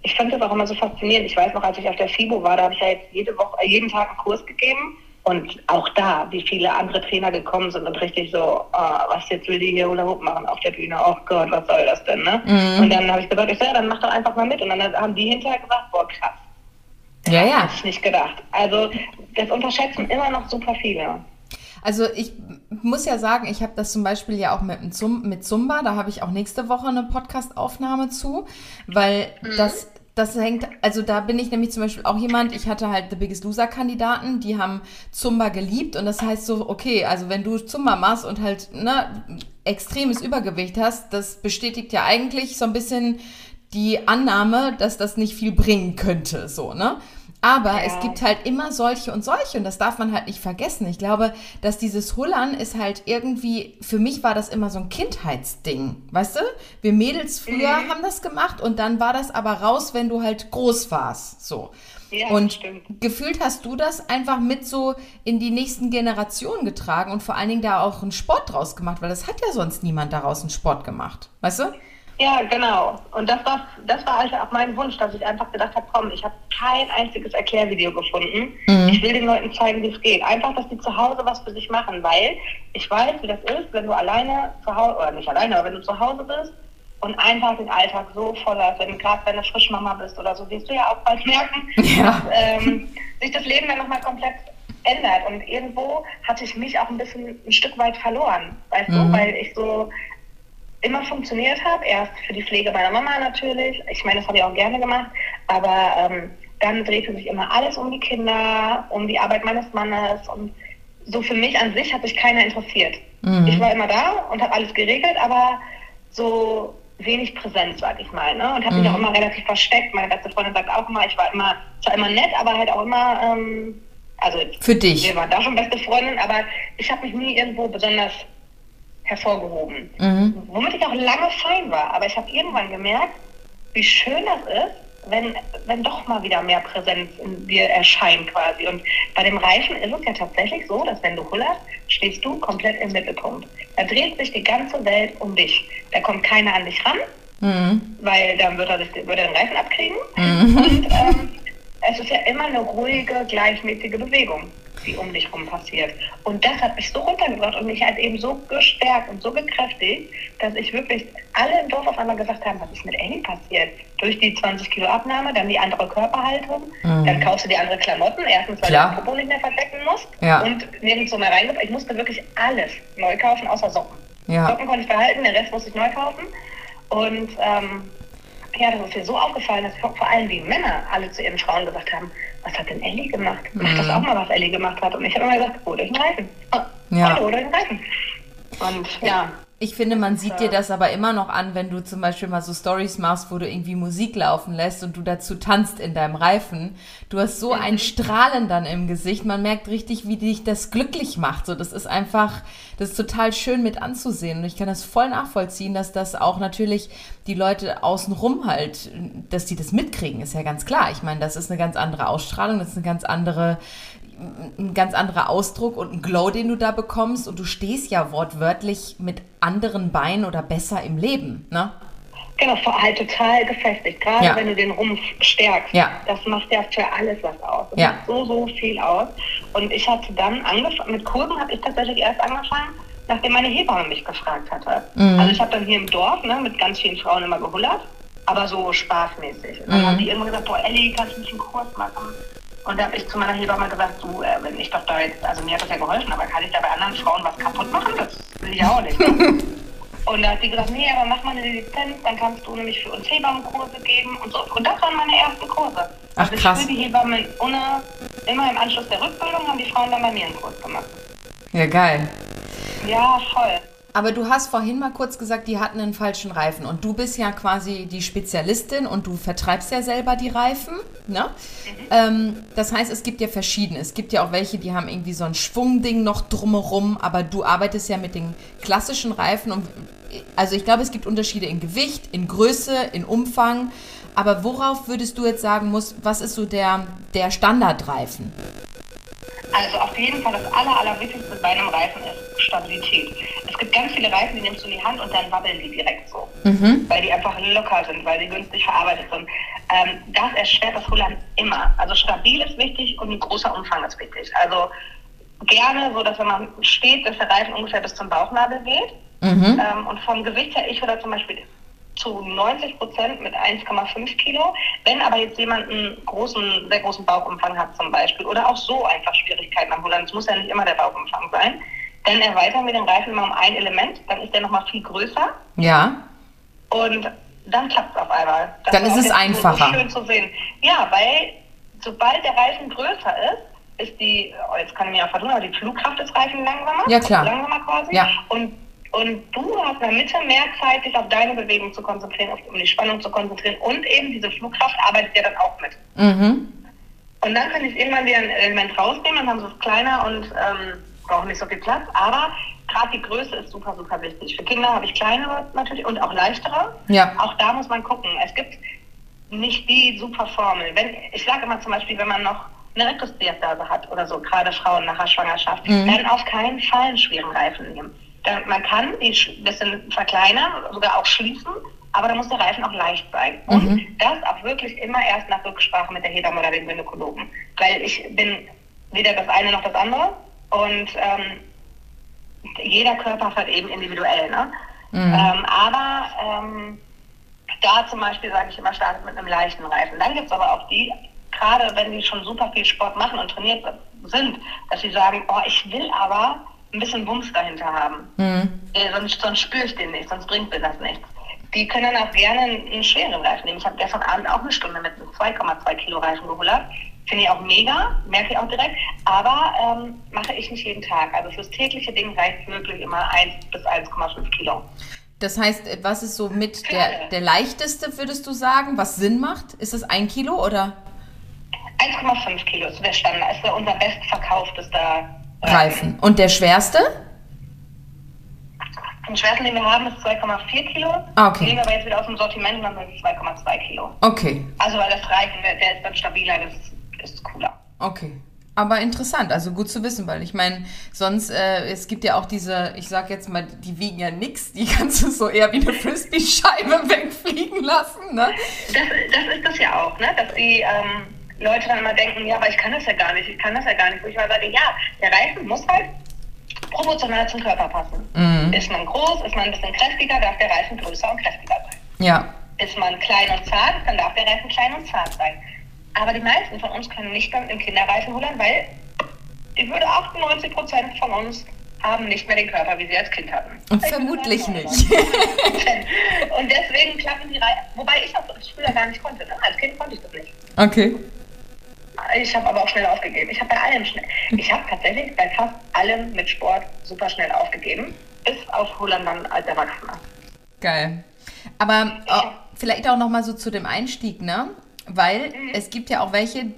ich fand das auch immer so faszinierend. Ich weiß noch, als ich auf der FIBO war, da habe ich ja jetzt jede Woche, äh, jeden Tag einen Kurs gegeben. Und auch da, wie viele andere Trainer gekommen sind und richtig so, ah, was jetzt will die hier Hula Hoop machen auf der Bühne? Oh Gott, was soll das denn, ne? Mhm. Und dann habe ich gesagt, ich ja, dann mach doch einfach mal mit. Und dann haben die hinterher gesagt, boah, krass. Ja, ja. Hätte ich nicht gedacht. Also das unterschätzen immer noch super viele. Also ich muss ja sagen, ich habe das zum Beispiel ja auch mit, mit Zumba, da habe ich auch nächste Woche eine Podcast-Aufnahme zu, weil das, das hängt, also da bin ich nämlich zum Beispiel auch jemand, ich hatte halt The Biggest Loser-Kandidaten, die haben Zumba geliebt und das heißt so, okay, also wenn du Zumba machst und halt ne, extremes Übergewicht hast, das bestätigt ja eigentlich so ein bisschen die Annahme, dass das nicht viel bringen könnte, so, ne? Aber Ja. es gibt halt immer solche und solche und das darf man halt nicht vergessen. Ich glaube, dass dieses Hullern ist halt irgendwie, für mich war das immer so ein Kindheitsding, weißt du? Wir Mädels früher Mhm. haben das gemacht und dann war das aber raus, wenn du halt groß warst, so. Ja, und stimmt. gefühlt hast du das einfach mit so in die nächsten Generationen getragen und vor allen Dingen da auch einen Sport draus gemacht, weil das hat ja sonst niemand daraus einen Sport gemacht, weißt du? Ja, genau. Und das war, das war also auch mein Wunsch, dass ich einfach gedacht habe, komm, ich habe kein einziges Erklärvideo gefunden. Mhm. Ich will den Leuten zeigen, wie es geht. Einfach, dass die zu Hause was für sich machen, weil ich weiß, wie das ist, wenn du alleine zu Hause, oder nicht alleine, aber wenn du zu Hause bist und einfach den Alltag so voll hast, wenn gerade wenn du Frischmama bist oder so, wirst du ja auch bald merken, Ja. dass ähm, sich das Leben dann nochmal komplett ändert. Und irgendwo hatte ich mich auch ein bisschen ein Stück weit verloren, weißt Mhm. du, weil ich so immer funktioniert habe. Erst für die Pflege meiner Mama natürlich. Ich meine, das habe ich auch gerne gemacht. Aber ähm, dann drehte sich immer alles um die Kinder, um die Arbeit meines Mannes. Und so für mich an sich hat sich keiner interessiert. Mhm. Ich war immer da und habe alles geregelt, aber so wenig Präsenz, sag ich mal. Ne? Und habe mich Mhm. auch immer relativ versteckt. Meine beste Freundin sagt auch immer, ich war immer, zwar immer nett, aber halt auch immer, ähm, also Für dich. wir waren da schon beste Freundin, aber ich habe mich nie irgendwo besonders hervorgehoben. Mhm. Womit ich auch lange fein war. Aber ich habe irgendwann gemerkt, wie schön das ist, wenn, wenn doch mal wieder mehr Präsenz in dir erscheint quasi. Und bei dem Reifen ist es ja tatsächlich so, dass wenn du hullerst, stehst du komplett im Mittelpunkt. Da dreht sich die ganze Welt um dich. Da kommt keiner an dich ran, Mhm. weil dann wird er, sich, wird er den Reifen abkriegen. Mhm. Und ähm, es ist ja immer eine ruhige, gleichmäßige Bewegung, die um dich rum passiert. Und das hat mich so runtergebracht und mich halt eben so gestärkt und so gekräftigt, dass ich wirklich alle im Dorf auf einmal gesagt haben, was ist mit Ellie passiert? Durch die 20 Kilo Abnahme, dann die andere Körperhaltung, Mhm. dann kaufst du die andere Klamotten, erstens, weil Klar. du den Popo nicht mehr verstecken musst Ja. und nirgendwo mehr rein. Ich musste wirklich alles neu kaufen, außer Socken. Ja. Socken konnte ich behalten, den Rest musste ich neu kaufen. Und ähm, ja, das ist mir so aufgefallen, dass vor allem die Männer alle zu ihren Frauen gesagt haben, was hat denn Ellie gemacht? Mach das Mhm. auch mal, was Ellie gemacht hat. Und ich habe immer gesagt, hol euch einen Reifen. Oh, Ja. Hol euch einen Reifen. Und ja, Ich finde, man sieht dir das aber immer noch an, wenn du zum Beispiel mal so Stories machst, wo du irgendwie Musik laufen lässt und du dazu tanzt in deinem Reifen. Du hast so ein Strahlen dann im Gesicht. Man merkt richtig, wie dich das glücklich macht. So, das ist einfach, das ist total schön mit anzusehen. Und ich kann das voll nachvollziehen, dass das auch natürlich die Leute außenrum halt, dass die das mitkriegen, ist ja ganz klar. Ich meine, das ist eine ganz andere Ausstrahlung, das ist eine ganz andere ein ganz anderer Ausdruck und ein Glow, den du da bekommst. Und du stehst ja wortwörtlich mit anderen Beinen oder besser im Leben, ne? Genau, halt total gefestigt. Gerade ja. wenn du den Rumpf stärkst. Ja. Das macht ja für alles was aus. Das ja. macht so, so viel aus. Und ich hatte dann angefangen, mit Kursen habe ich tatsächlich erst angefangen, nachdem meine Hebamme mich gefragt hatte. Mhm. Also ich habe dann hier im Dorf ne, mit ganz vielen Frauen immer gehullert, aber so spaßmäßig. Und dann mhm. haben die irgendwann gesagt, boah Elli, kannst du nicht einen Kurs machen? Und da habe ich zu meiner Hebamme gesagt, du, äh, wenn ich doch da jetzt, also mir hat das ja geholfen, aber kann ich da bei anderen Frauen was kaputt machen? Das will ich auch nicht. und da hat sie gesagt, nee, aber mach mal eine Lizenz, dann kannst du nämlich für uns Hebammenkurse geben und so. Und das waren meine ersten Kurse. Ach, also krass. für die Hebammen ohne, immer im Anschluss der Rückbildung haben die Frauen dann bei mir einen Kurs gemacht. Ja, geil. Ja, voll. Aber du hast vorhin mal kurz gesagt, die hatten einen falschen Reifen. Und du bist ja quasi die Spezialistin und du vertreibst ja selber die Reifen. Ne? Mhm. Ähm, das heißt, es gibt ja verschiedene. Es gibt ja auch welche, die haben irgendwie so ein Schwungding noch drumherum. Aber du arbeitest ja mit den klassischen Reifen. Und, also ich glaube, es gibt Unterschiede in Gewicht, in Größe, in Umfang. Aber worauf würdest du jetzt sagen, muss, was ist so der, der Standardreifen? Also auf jeden Fall das aller, allerwichtigste bei einem Reifen ist Stabilität. Es gibt ganz viele Reifen, die nimmst du in die Hand und dann wabbeln die direkt so. Mhm. Weil die einfach locker sind, weil die günstig verarbeitet sind. Ähm, das erschwert das Rudern immer. Also stabil ist wichtig und ein großer Umfang ist wichtig. Also gerne so, dass wenn man steht, dass der Reifen ungefähr bis zum Bauchnabel geht. Mhm. Ähm, und vom Gewicht her, ich würde zum Beispiel zu 90 Prozent mit 1,5 Kilo. Wenn aber jetzt jemand einen großen, sehr großen Bauchumfang hat zum Beispiel oder auch so einfach Schwierigkeiten am Rudern, es muss ja nicht immer der Bauchumfang sein, dann erweitern wir den Reifen immer um ein Element, dann ist der nochmal viel größer. Ja. Und dann klappt es auf einmal. Das dann ist es einfacher. So schön zu sehen. Ja, weil sobald der Reifen größer ist, ist die, oh, jetzt kann ich mir auch vertun, aber die Flugkraft des Reifens langsamer. Ja, klar. Langsamer quasi. Ja. Und und du hast in der Mitte mehr Zeit, dich auf deine Bewegung zu konzentrieren, auf, um die Spannung zu konzentrieren. Und eben diese Flugkraft arbeitet ja dann auch mit. Mhm. Und dann kann ich irgendwann wieder ein Element rausnehmen, dann haben sie es kleiner und ähm, brauchen nicht so viel Platz. Aber gerade die Größe ist super, super wichtig. Für Kinder habe ich kleinere natürlich und auch leichtere. Ja. Auch da muss man gucken. Es gibt nicht die super Formel. Wenn, ich sage immer zum Beispiel, wenn man noch eine Rektusdiastase hat oder so, gerade Frauen nach der Schwangerschaft, mhm. dann auf keinen Fall einen schweren Reifen nehmen man kann die ein bisschen verkleinern, sogar auch schließen, aber da muss der Reifen auch leicht sein. Und mhm. das auch wirklich immer erst nach Rücksprache mit der Hebamme oder dem Gynäkologen. Weil ich bin weder das eine noch das andere und ähm, jeder Körper ist halt eben individuell. Ne? Mhm. Ähm, aber ähm, da zum Beispiel sage ich immer, startet mit einem leichten Reifen. Dann gibt es aber auch die, gerade wenn die schon super viel Sport machen und trainiert sind, dass sie sagen, oh, ich will aber ein bisschen Bums dahinter haben. Mhm. Äh, sonst, sonst spüre ich den nicht, sonst bringt mir das nichts. Die können dann auch gerne einen schweren Reifen nehmen. Ich habe gestern Abend auch eine Stunde mit einem 2,2 Kilo Reifen gehullert. Finde ich auch mega, merke ich auch direkt. Aber ähm, mache ich nicht jeden Tag. Also fürs tägliche Ding reicht wirklich immer 1 bis 1,5 Kilo. Das heißt, was ist so mit der, der leichteste, würdest du sagen, was Sinn macht? Ist das ein Kilo oder? 1,5 Kilo ist der Standard, ist der unser bestverkauftester Reifen. Und der schwerste? Den schwersten, den wir haben, ist 2,4 Kilo. Ah, okay. Den wir aber jetzt wieder aus dem Sortiment und dann sind es 2,2 Kilo. Okay. Also weil das Reifen, der, der ist dann stabiler, das ist cooler. Okay. Aber interessant, also gut zu wissen, weil ich meine, sonst, äh, es gibt ja auch diese, ich sag jetzt mal, die wiegen ja nix, die kannst du so eher wie eine Frisbee-Scheibe wegfliegen lassen, ne? Das, das ist das ja auch, ne? Dass die, ähm, Leute dann immer denken, ja, aber ich kann das ja gar nicht, ich kann das ja gar nicht. Wo ich mal sage, ja, der Reifen muss halt proportional zum Körper passen. Mhm. Ist man groß, ist man ein bisschen kräftiger, darf der Reifen größer und kräftiger sein. Ja. Ist man klein und zart, dann darf der Reifen klein und zart sein. Aber die meisten von uns können nicht dann im Kinderreifen rudern, weil ich würde 98 Prozent von uns haben nicht mehr den Körper, wie sie als Kind hatten. Und vermutlich nicht. und deswegen klappen die Reifen, wobei ich das früher gar nicht konnte. Ne? Als Kind konnte ich das nicht. Okay. Ich habe aber auch schnell aufgegeben. Ich habe bei allem schnell. Ich habe tatsächlich bei fast allem mit Sport super schnell aufgegeben. bis auf Holland dann als Erwachsener. Geil. Aber oh, vielleicht auch noch mal so zu dem Einstieg, ne? Weil mhm. es gibt ja auch welche,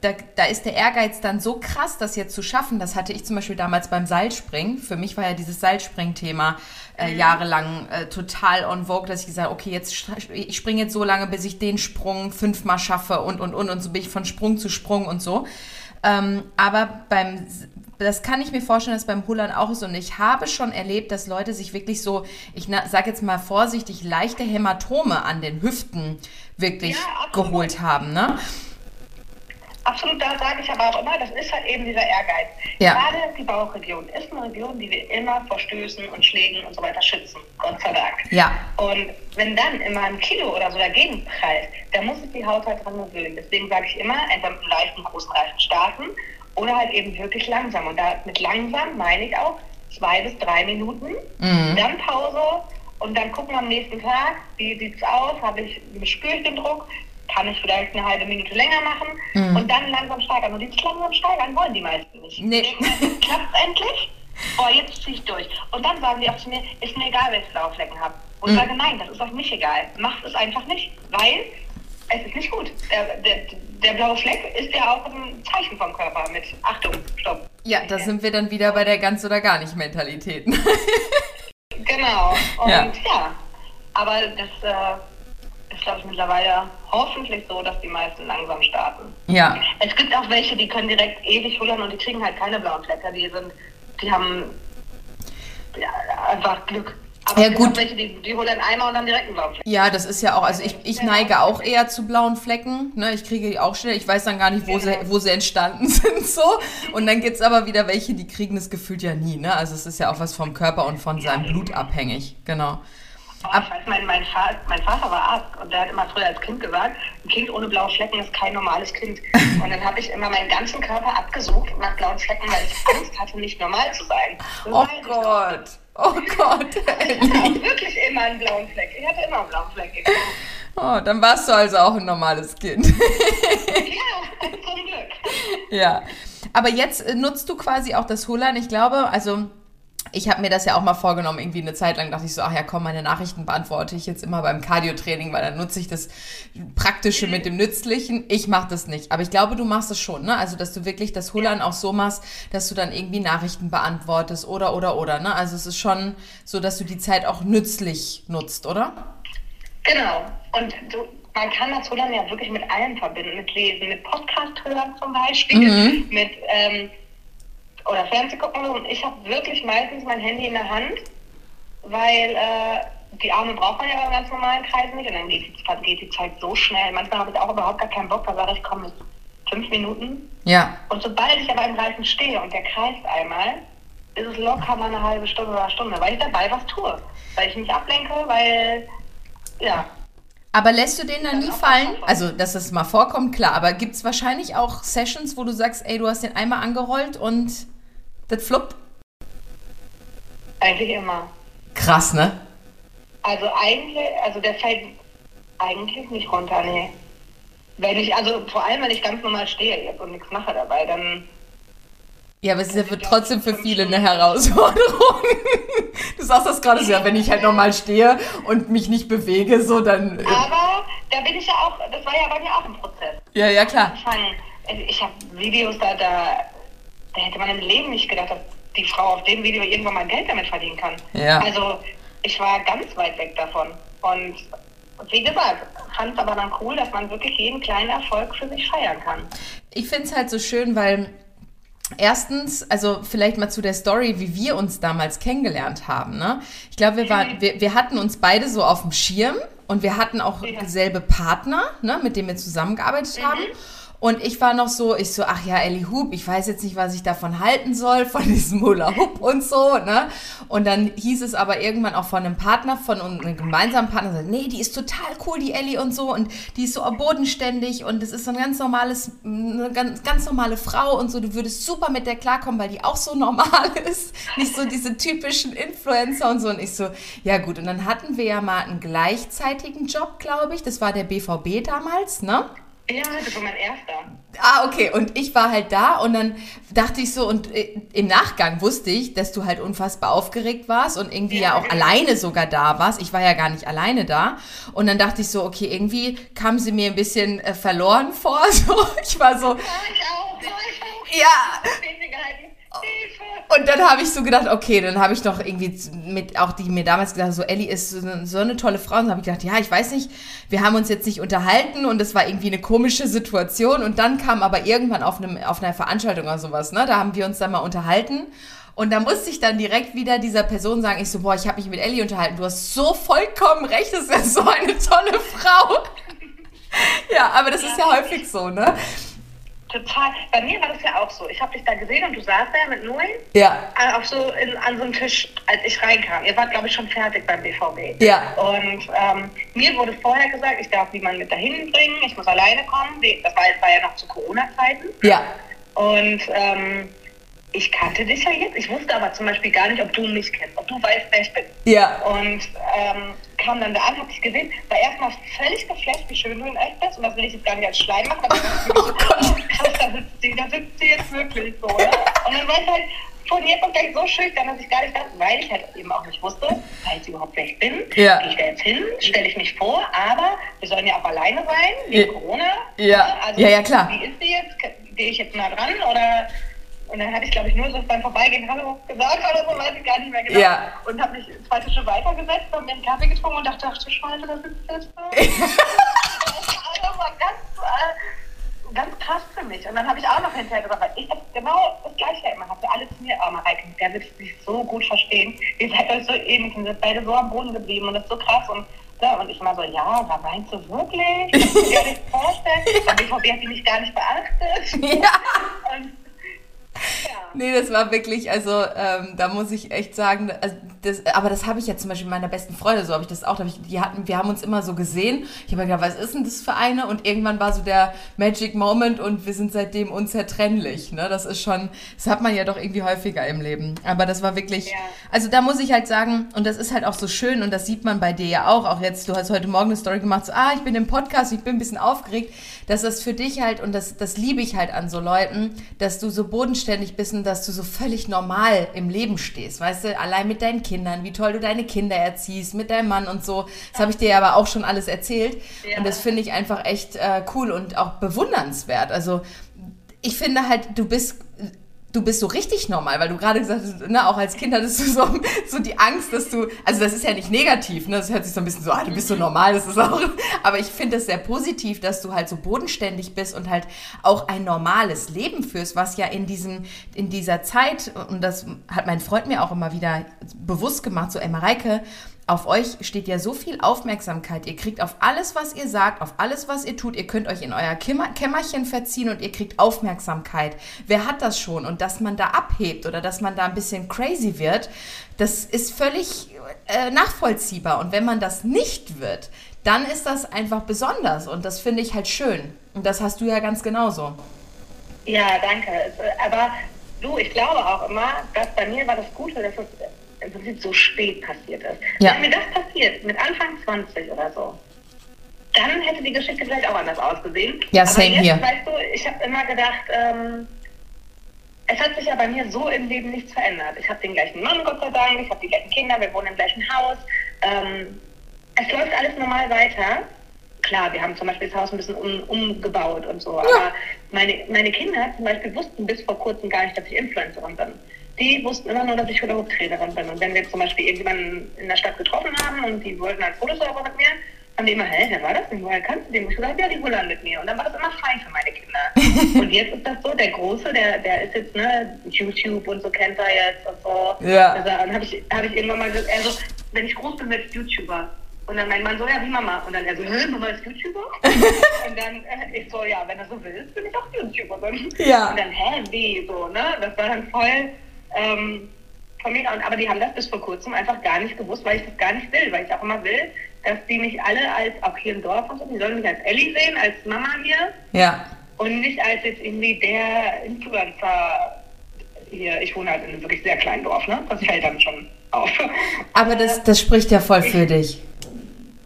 da, da ist der Ehrgeiz dann so krass, das jetzt zu schaffen. Das hatte ich zum Beispiel damals beim Seilspringen. Für mich war ja dieses Seilspringthema äh, mhm. jahrelang äh, total on vogue, dass ich gesagt habe, okay, jetzt ich springe jetzt so lange, bis ich den Sprung fünfmal schaffe und und und und so bin ich von Sprung zu Sprung und so. Ähm, aber beim das kann ich mir vorstellen, dass beim Hullern auch ist. Und ich habe schon erlebt, dass Leute sich wirklich so, ich sage jetzt mal vorsichtig, leichte Hämatome an den Hüften wirklich ja, geholt haben. Ne? Absolut, da sage ich aber auch immer, das ist halt eben dieser Ehrgeiz. Ja. Gerade die Bauchregion ist eine Region, die wir immer vor Stößen und Schlägen und so weiter schützen, Gott sei Dank. Ja. Und wenn dann immer ein Kilo oder so dagegen prallt, dann muss sich die Haut halt dran gewöhnen. Deswegen sage ich immer, entweder mit einem leichten, großen Reifen starten oder halt eben wirklich langsam. Und da mit langsam meine ich auch zwei bis drei Minuten, mhm. dann Pause und dann gucken am nächsten Tag, wie sieht es aus, habe ich, spüre ich den Druck, kann ich vielleicht eine halbe Minute länger machen mhm. und dann langsam steigern. Und dieses langsam steigern wollen die meisten nicht. Nee. Klappt endlich? Oh, jetzt ziehe ich durch. Und dann sagen die auch zu mir, ist mir egal, wenn ich blaue Flecken habe. Und mhm. sage, nein, das ist euch nicht egal. Macht es einfach nicht, weil es ist nicht gut. Der, der, der, blaue Fleck ist ja auch ein Zeichen vom Körper mit Achtung, Stopp. Ja, da sind wir dann wieder bei der ganz oder gar nicht Mentalität. genau. Und ja, ja aber das äh, ist, glaube ich, mittlerweile hoffentlich so, dass die meisten langsam starten. Ja. Es gibt auch welche, die können direkt ewig hullern und die kriegen halt keine blauen Flecker. Die sind, die haben ja, einfach Glück. Aber ja, gut. Welche, die, die holen einmal und dann direkt einen blauen Fleck. Ja, das ist ja auch, also ich, ich neige auch eher zu blauen Flecken. Ne? Ich kriege die auch schnell, ich weiß dann gar nicht, wo, sie, wo sie entstanden sind. so. Und dann gibt es aber wieder welche, die kriegen das gefühlt ja nie. Ne? Also es ist ja auch was vom Körper und von seinem Blut abhängig. Genau. Oh, ich weiß, mein, mein, Vater, mein Vater war Arzt und der hat immer früher als Kind gesagt, ein Kind ohne blaue Flecken ist kein normales Kind. Und dann habe ich immer meinen ganzen Körper abgesucht nach blauen Flecken, weil ich Angst hatte, nicht normal zu sein. Das oh Gott. Oh Gott. Ich hatte wirklich immer einen blauen Fleck. Ich hatte immer einen blauen Fleck. Oh, dann warst du also auch ein normales Kind. ja, zum Glück. Ja. Aber jetzt äh, nutzt du quasi auch das Hullern. Ich glaube, also ich habe mir das ja auch mal vorgenommen, irgendwie eine Zeit lang dachte ich so, ach ja, komm, meine Nachrichten beantworte ich jetzt immer beim Cardio-Training, weil dann nutze ich das Praktische mit dem Nützlichen. Ich mache das nicht. Aber ich glaube, du machst es schon, ne? Also, dass du wirklich das Hullern auch so machst, dass du dann irgendwie Nachrichten beantwortest oder, oder, oder, ne? Also, es ist schon so, dass du die Zeit auch nützlich nutzt, oder? Genau. Und du, man kann das Hullern ja wirklich mit allem verbinden, mit Lesen, mit Podcast hören zum Beispiel, mhm. mit... Ähm, oder Fernsehen gucken und ich habe wirklich meistens mein Handy in der Hand, weil äh, die Arme braucht man ja beim ganz normalen Kreisen nicht und dann geht die, geht die Zeit so schnell. Manchmal habe ich auch überhaupt gar keinen Bock, da sage ich, komm, mit fünf Minuten. Ja. Und sobald ich aber im Reifen stehe und der kreist einmal, ist es locker mal eine halbe Stunde oder eine Stunde, weil ich dabei was tue. Weil ich mich ablenke, weil, ja, aber lässt du den dann nie fallen? Also, dass das mal vorkommt, klar. Aber gibt es wahrscheinlich auch Sessions, wo du sagst, ey, du hast den einmal angerollt und das fluppt? Eigentlich immer. Krass, ne? Also eigentlich, also der fällt eigentlich nicht runter, nee. Wenn ich, also vor allem, wenn ich ganz normal stehe jetzt und nichts mache dabei, dann ja, aber es ist ja trotzdem für viele eine Herausforderung. Du sagst das gerade so, ja, wenn ich halt normal stehe und mich nicht bewege, so dann. Äh aber da bin ich ja auch, das war ja bei mir auch ein Prozess. Ja, ja, klar. Ich, ich habe Videos da, da, da hätte man im Leben nicht gedacht, dass die Frau auf dem Video irgendwann mal Geld damit verdienen kann. Ja. Also ich war ganz weit weg davon. Und wie gesagt, fand es aber dann cool, dass man wirklich jeden kleinen Erfolg für sich feiern kann. Ich finde es halt so schön, weil Erstens, also vielleicht mal zu der Story, wie wir uns damals kennengelernt haben. Ne? Ich glaube, wir, waren, wir, wir hatten uns beide so auf dem Schirm und wir hatten auch ja. dieselbe Partner, ne, mit dem wir zusammengearbeitet mhm. haben. Und ich war noch so, ich so, ach ja, Ellie Hub, ich weiß jetzt nicht, was ich davon halten soll, von diesem Hula Hoop und so, ne? Und dann hieß es aber irgendwann auch von einem Partner, von einem gemeinsamen Partner, nee, die ist total cool, die Ellie und so, und die ist so bodenständig und das ist so ein ganz normales, eine ganz, ganz normale Frau und so, du würdest super mit der klarkommen, weil die auch so normal ist, nicht so diese typischen Influencer und so. Und ich so, ja gut, und dann hatten wir ja mal einen gleichzeitigen Job, glaube ich, das war der BVB damals, ne? Ja, das war mein erster. Ah, okay. Und ich war halt da und dann dachte ich so, und äh, im Nachgang wusste ich, dass du halt unfassbar aufgeregt warst und irgendwie ja, ja auch genau. alleine sogar da warst. Ich war ja gar nicht alleine da. Und dann dachte ich so, okay, irgendwie kam sie mir ein bisschen äh, verloren vor. So, ich war so. Ja, ich auch, ich auch. Ja. Und dann habe ich so gedacht, okay, dann habe ich noch irgendwie mit auch die mir damals gesagt, so Ellie ist so eine, tolle Frau. Und dann habe ich gedacht, ja, ich weiß nicht, wir haben uns jetzt nicht unterhalten und es war irgendwie eine komische Situation. Und dann kam aber irgendwann auf, einem, auf einer Veranstaltung oder sowas, ne, da haben wir uns dann mal unterhalten. Und da musste ich dann direkt wieder dieser Person sagen, ich so, boah, ich habe mich mit Ellie unterhalten, du hast so vollkommen recht, das ist ja so eine tolle Frau. ja, aber das ist ja häufig so, ne? Total. Bei mir war das ja auch so. Ich habe dich da gesehen und du saßt da mit Noel. Ja. Äh, auf so in, an so einem Tisch, als ich reinkam. Ihr wart, glaube ich, schon fertig beim BVB. Ja. Und ähm, mir wurde vorher gesagt, ich darf niemanden mit dahin bringen, ich muss alleine kommen. Das war, das war ja noch zu Corona-Zeiten. Ja. Und ähm, ich kannte dich ja jetzt. Ich wusste aber zum Beispiel gar nicht, ob du mich kennst, ob du weißt, wer ich bin. Ja. Und ähm, kam dann da an, hab dich gesehen, war erstmal völlig geflasht, wie schön du in echt bist. Und das will ich jetzt gar nicht als Schleim machen, aber oh krass, da sitzt sie, da sitzt sie jetzt wirklich so. Ne? Und dann war ich halt von jetzt auf gleich so schüchtern, dass ich gar nicht dachte, weil ich halt eben auch nicht wusste, weiß ich überhaupt, wer ich bin. Ja. Gehe ich da jetzt hin, stelle ich mich vor, aber wir sollen ja auch alleine sein, wegen ja. Corona. Ja. Also, ja, ja, klar. Wie ist sie jetzt? Gehe ich jetzt nah dran oder und dann habe ich, glaube ich, nur so beim Vorbeigehen Hallo gesagt oder so, weiß ich gar nicht mehr genau. Ja. Und habe mich zwei Tische weitergesetzt, habe mir einen Kaffee getrunken und dachte, ach du Scheiße, da sitzt jetzt da. das war ganz, äh, ganz krass für mich. Und dann habe ich auch noch hinterher gesagt, weil ich genau das Gleiche immer hatte. Alle zu mir, oh Mareike, der wird sich so gut verstehen. Ihr seid euch so ähnlich und sind beide so am Boden geblieben und das ist so krass. Und ja, und ich immer so, ja, da meinst du wirklich? Ich kann mir gar nicht vorstellen. Der BVB hat die mich gar nicht beachtet. Ja. Und Nee, das war wirklich, also ähm, da muss ich echt sagen, also das, aber das habe ich ja zum Beispiel mit meiner besten Freundin, so habe ich das auch, ich, die hatten, wir haben uns immer so gesehen. Ich habe gedacht, was ist denn das für eine? Und irgendwann war so der Magic Moment und wir sind seitdem unzertrennlich. Ne? Das ist schon, das hat man ja doch irgendwie häufiger im Leben. Aber das war wirklich, ja. also da muss ich halt sagen, und das ist halt auch so schön und das sieht man bei dir ja auch, auch jetzt, du hast heute Morgen eine Story gemacht, so, ah, ich bin im Podcast, ich bin ein bisschen aufgeregt, dass das für dich halt, und das, das liebe ich halt an so Leuten, dass du so bodenständig bist und dass du so völlig normal im Leben stehst, weißt du, allein mit deinen Kindern, wie toll du deine Kinder erziehst, mit deinem Mann und so. Das habe ich dir aber auch schon alles erzählt. Ja. Und das finde ich einfach echt äh, cool und auch bewundernswert. Also ich finde halt, du bist du bist so richtig normal, weil du gerade gesagt hast, ne, auch als Kind hattest du so, so die Angst, dass du, also das ist ja nicht negativ, ne, das hört sich so ein bisschen so, ah, du bist so normal, das ist auch, aber ich finde es sehr positiv, dass du halt so bodenständig bist und halt auch ein normales Leben führst, was ja in diesem, in dieser Zeit, und das hat mein Freund mir auch immer wieder bewusst gemacht, so, ey Mareike, auf euch steht ja so viel Aufmerksamkeit. Ihr kriegt auf alles, was ihr sagt, auf alles, was ihr tut. Ihr könnt euch in euer Kämmerchen verziehen und ihr kriegt Aufmerksamkeit. Wer hat das schon? Und dass man da abhebt oder dass man da ein bisschen crazy wird, das ist völlig äh, nachvollziehbar. Und wenn man das nicht wird, dann ist das einfach besonders. Und das finde ich halt schön. Und das hast du ja ganz genauso. Ja, danke. Aber du, ich glaube auch immer, dass bei mir war das Gute, dass es im Prinzip so spät passiert ist. Ja. Wenn mir das passiert, mit Anfang 20 oder so, dann hätte die Geschichte vielleicht auch anders ausgesehen. Ja, same Aber jetzt, hier. Weißt du, ich habe immer gedacht, ähm, es hat sich ja bei mir so im Leben nichts verändert. Ich habe den gleichen Mann, Gott sei Dank, ich habe die gleichen Kinder, wir wohnen im gleichen Haus. Ähm, es läuft alles normal weiter. Klar, wir haben zum Beispiel das Haus ein bisschen um, umgebaut und so, ja. aber meine, meine Kinder zum Beispiel wussten bis vor kurzem gar nicht, dass ich Influencerin bin die wussten immer nur, dass ich Hula-Hoop-Trainerin bin. Und wenn wir zum Beispiel irgendjemanden in der Stadt getroffen haben und die wollten ein Foto sauber mit mir, haben die immer, hä, wer war das denn? Woher kannst du den? Ich gesagt, ja, die Hula mit mir. Und dann war das immer fein für meine Kinder. und jetzt ist das so, der Große, der, der ist jetzt, ne, YouTube und so kennt er jetzt und so. Ja. Also, dann habe ich, hab ich irgendwann mal gesagt, also, wenn ich groß bin, werde ich YouTuber. Und dann mein Mann so, ja, wie Mama. Und dann er so, hä, Mama ist YouTuber? und dann äh, ich so, ja, wenn er so will, bin ich auch YouTuberin. Ja. Und dann, hä, wie, so, ne? Das war dann voll ähm, von mir, aber die haben das bis vor kurzem einfach gar nicht gewusst, weil ich das gar nicht will, weil ich auch immer will, dass die mich alle als, auch hier im Dorf und so, die sollen mich als Ellie sehen, als Mama hier. Ja. Und nicht als jetzt irgendwie der Influencer hier. Ich wohne halt in einem wirklich sehr kleinen Dorf, ne? Das fällt dann schon auf. Aber das, das spricht ja voll für ich, dich.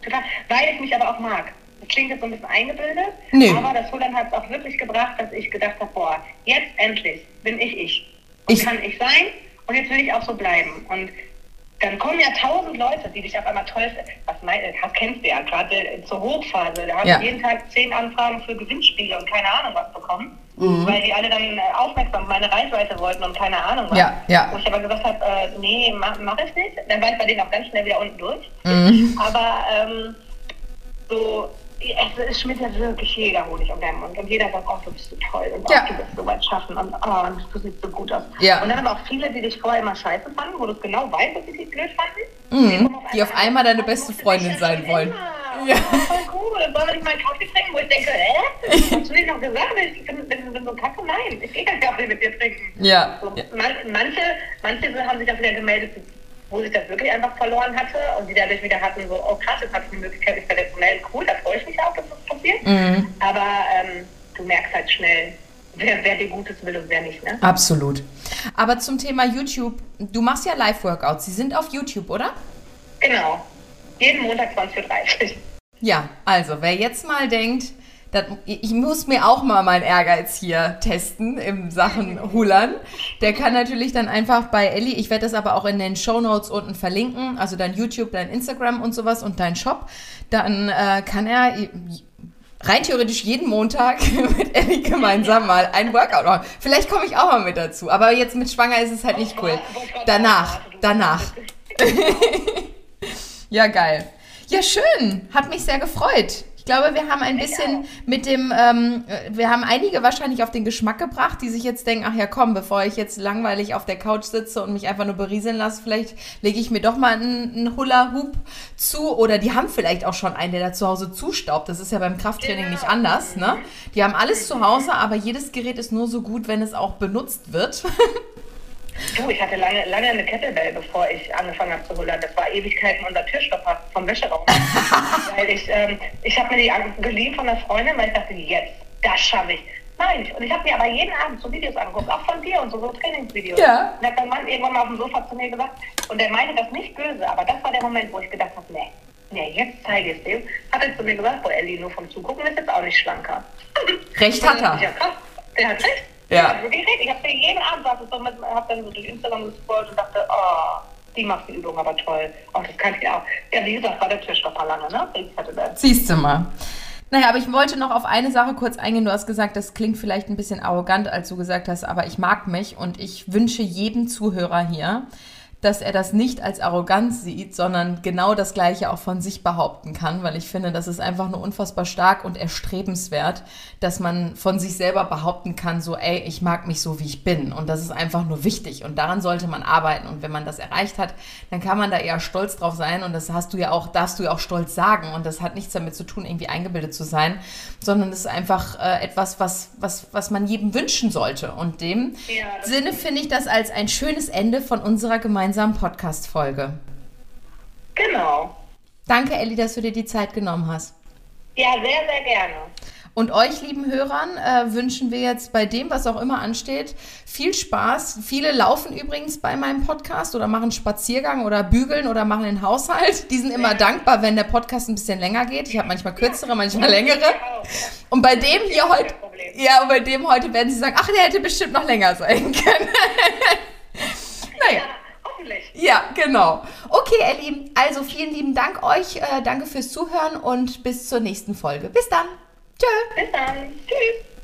Total, weil ich mich aber auch mag. das klingt jetzt so ein bisschen eingebildet, Nee. aber das Hullern hat es auch wirklich gebracht, dass ich gedacht habe, boah, jetzt endlich bin ich ich. Und Ich- kann ich sein und jetzt will ich auch so bleiben. Und dann kommen ja tausend Leute, die dich auf einmal toll finden. Was mein, das kennst du ja, gerade zur Hochphase. Da habe Ja. ich jeden Tag zehn Anfragen für Gewinnspiele und keine Ahnung was bekommen. Mhm. Weil die alle dann äh, aufmerksam auf meine Reichweite wollten und keine Ahnung was. Ja, ja. Wo ich aber gesagt habe, äh, nee, mach, mach ich nicht. Dann war ich bei denen auch ganz schnell wieder unten durch. Mhm. Aber ähm, so, es, es schmiert ja wirklich jeder Honig um deinen Mund. Und jeder sagt, oh, du bist so toll und Ja. oh, du wirst so weit schaffen und oh, und du siehst so gut aus. Ja. Und dann aber auch viele, die dich vorher immer scheiße fanden, wo du es genau weißt, dass sie dich blöd fanden. Mhm. Die auf einmal deine beste Freundin sein wollen. immer. Ja. Oh, voll cool. Sollen wir nicht mal einen Kaffee trinken? Wo ich denke, hä? Hast du nicht noch gesagt? Ich bin, bin, bin so kacke? Nein, ich gehe keinen Kaffee mit dir trinken. Ja. So, man, manche, manche haben sich auch wieder gemeldet, wo sich das wirklich einfach verloren hatte und die dadurch wieder hatten, so, oh krass, jetzt habe ich die Möglichkeit, mich zu melden. Cool, da freue ich mich auch, dass das passiert. Mhm. Aber ähm, du merkst halt schnell, wer, wer dir Gutes will und wer nicht, ne? Absolut. Aber zum Thema YouTube, du machst ja Live-Workouts. Sie sind auf YouTube, oder? Genau. Jeden Montag 20.30 Uhr. Ja, also wer jetzt mal denkt, dat, ich muss mir auch mal meinen Ehrgeiz hier testen in Sachen Hullern, der kann natürlich dann einfach bei Ellie, ich werde das aber auch in den Show Notes unten verlinken, also dein YouTube, dein Instagram und sowas und dein Shop, dann äh, kann er rein theoretisch jeden Montag mit Ellie gemeinsam mal ein Workout machen. Vielleicht komme ich auch mal mit dazu, aber jetzt mit Schwanger ist es halt nicht cool. Danach, danach. Ja, geil. Ja, schön. Hat mich sehr gefreut. Ich glaube, wir haben ein bisschen mit dem, ähm, äh, wir haben einige wahrscheinlich auf den Geschmack gebracht, die sich jetzt denken, ach ja, komm, bevor ich jetzt langweilig auf der Couch sitze und mich einfach nur berieseln lasse, vielleicht lege ich mir doch mal einen, einen Hula-Hoop zu. Oder die haben vielleicht auch schon einen, der da zu Hause zustaubt. Das ist ja beim Krafttraining nicht anders, ne? Die haben alles zu Hause, aber jedes Gerät ist nur so gut, wenn es auch benutzt wird. Du, ich hatte lange, lange eine Kettlebell, bevor ich angefangen habe zu hullern. Das war Ewigkeiten unser Türstopper vom Wäscheraum. weil ich, ähm, ich habe mir die geliehen von einer Freundin, weil ich dachte, jetzt, das schaffe ich. Nein, und ich habe mir aber jeden Abend so Videos angeguckt, auch von dir und so, so Trainingsvideos. Ja. Und hat mein Mann irgendwann mal auf dem Sofa zu mir gesagt, und er meinte das nicht böse, aber das war der Moment, wo ich gedacht habe, nee, nee, jetzt zeige ich es dir. Hat er zu mir gesagt, boah, Ellie, nur vom Zugucken ist jetzt auch nicht schlanker. Recht hat er. Ja, krass. Der hat recht. Ja. Ich habe jeden Abend saß ich so mit, hab dann so durch Instagram gescrollt und dachte, oh, die macht die Übung aber toll. Oh, das kann ich auch. Ja, wie gesagt, war der Türstopper lange, ne? Ich hatte das. Siehst du mal. Naja, aber ich wollte noch auf eine Sache kurz eingehen. Du hast gesagt, das klingt vielleicht ein bisschen arrogant, als du gesagt hast, aber ich mag mich und ich wünsche jedem Zuhörer hier, dass er das nicht als Arroganz sieht, sondern genau das Gleiche auch von sich behaupten kann, weil ich finde, das ist einfach nur unfassbar stark und erstrebenswert, dass man von sich selber behaupten kann, so, ey, ich mag mich so, wie ich bin. Und das ist einfach nur wichtig und daran sollte man arbeiten. Und wenn man das erreicht hat, dann kann man da eher stolz drauf sein und das hast du ja auch, darfst du ja auch stolz sagen. Und das hat nichts damit zu tun, irgendwie eingebildet zu sein, sondern es ist einfach äh, etwas, was, was, was man jedem wünschen sollte. Und dem Ja, Sinne finde ich das als ein schönes Ende von unserer gemeinsamen Podcast-Folge. Genau. Danke, Elli, dass du dir die Zeit genommen hast. Ja, sehr, sehr gerne. Und euch, lieben Hörern, äh, wünschen wir jetzt bei dem, was auch immer ansteht, viel Spaß. Viele laufen übrigens bei meinem Podcast oder machen Spaziergang oder bügeln oder machen den Haushalt. Die sind immer dankbar, wenn der Podcast ein bisschen länger geht. Ich habe manchmal kürzere, manchmal längere. Und bei dem hier heute, ja, und bei dem heute werden sie sagen, ach, der hätte bestimmt noch länger sein können. naja. Ja, hoffentlich. Ja, genau. Okay, ihr Lieben, also vielen lieben Dank euch. Äh, danke fürs Zuhören und bis zur nächsten Folge. Bis dann. Tschö. Bis dann. Tschüss.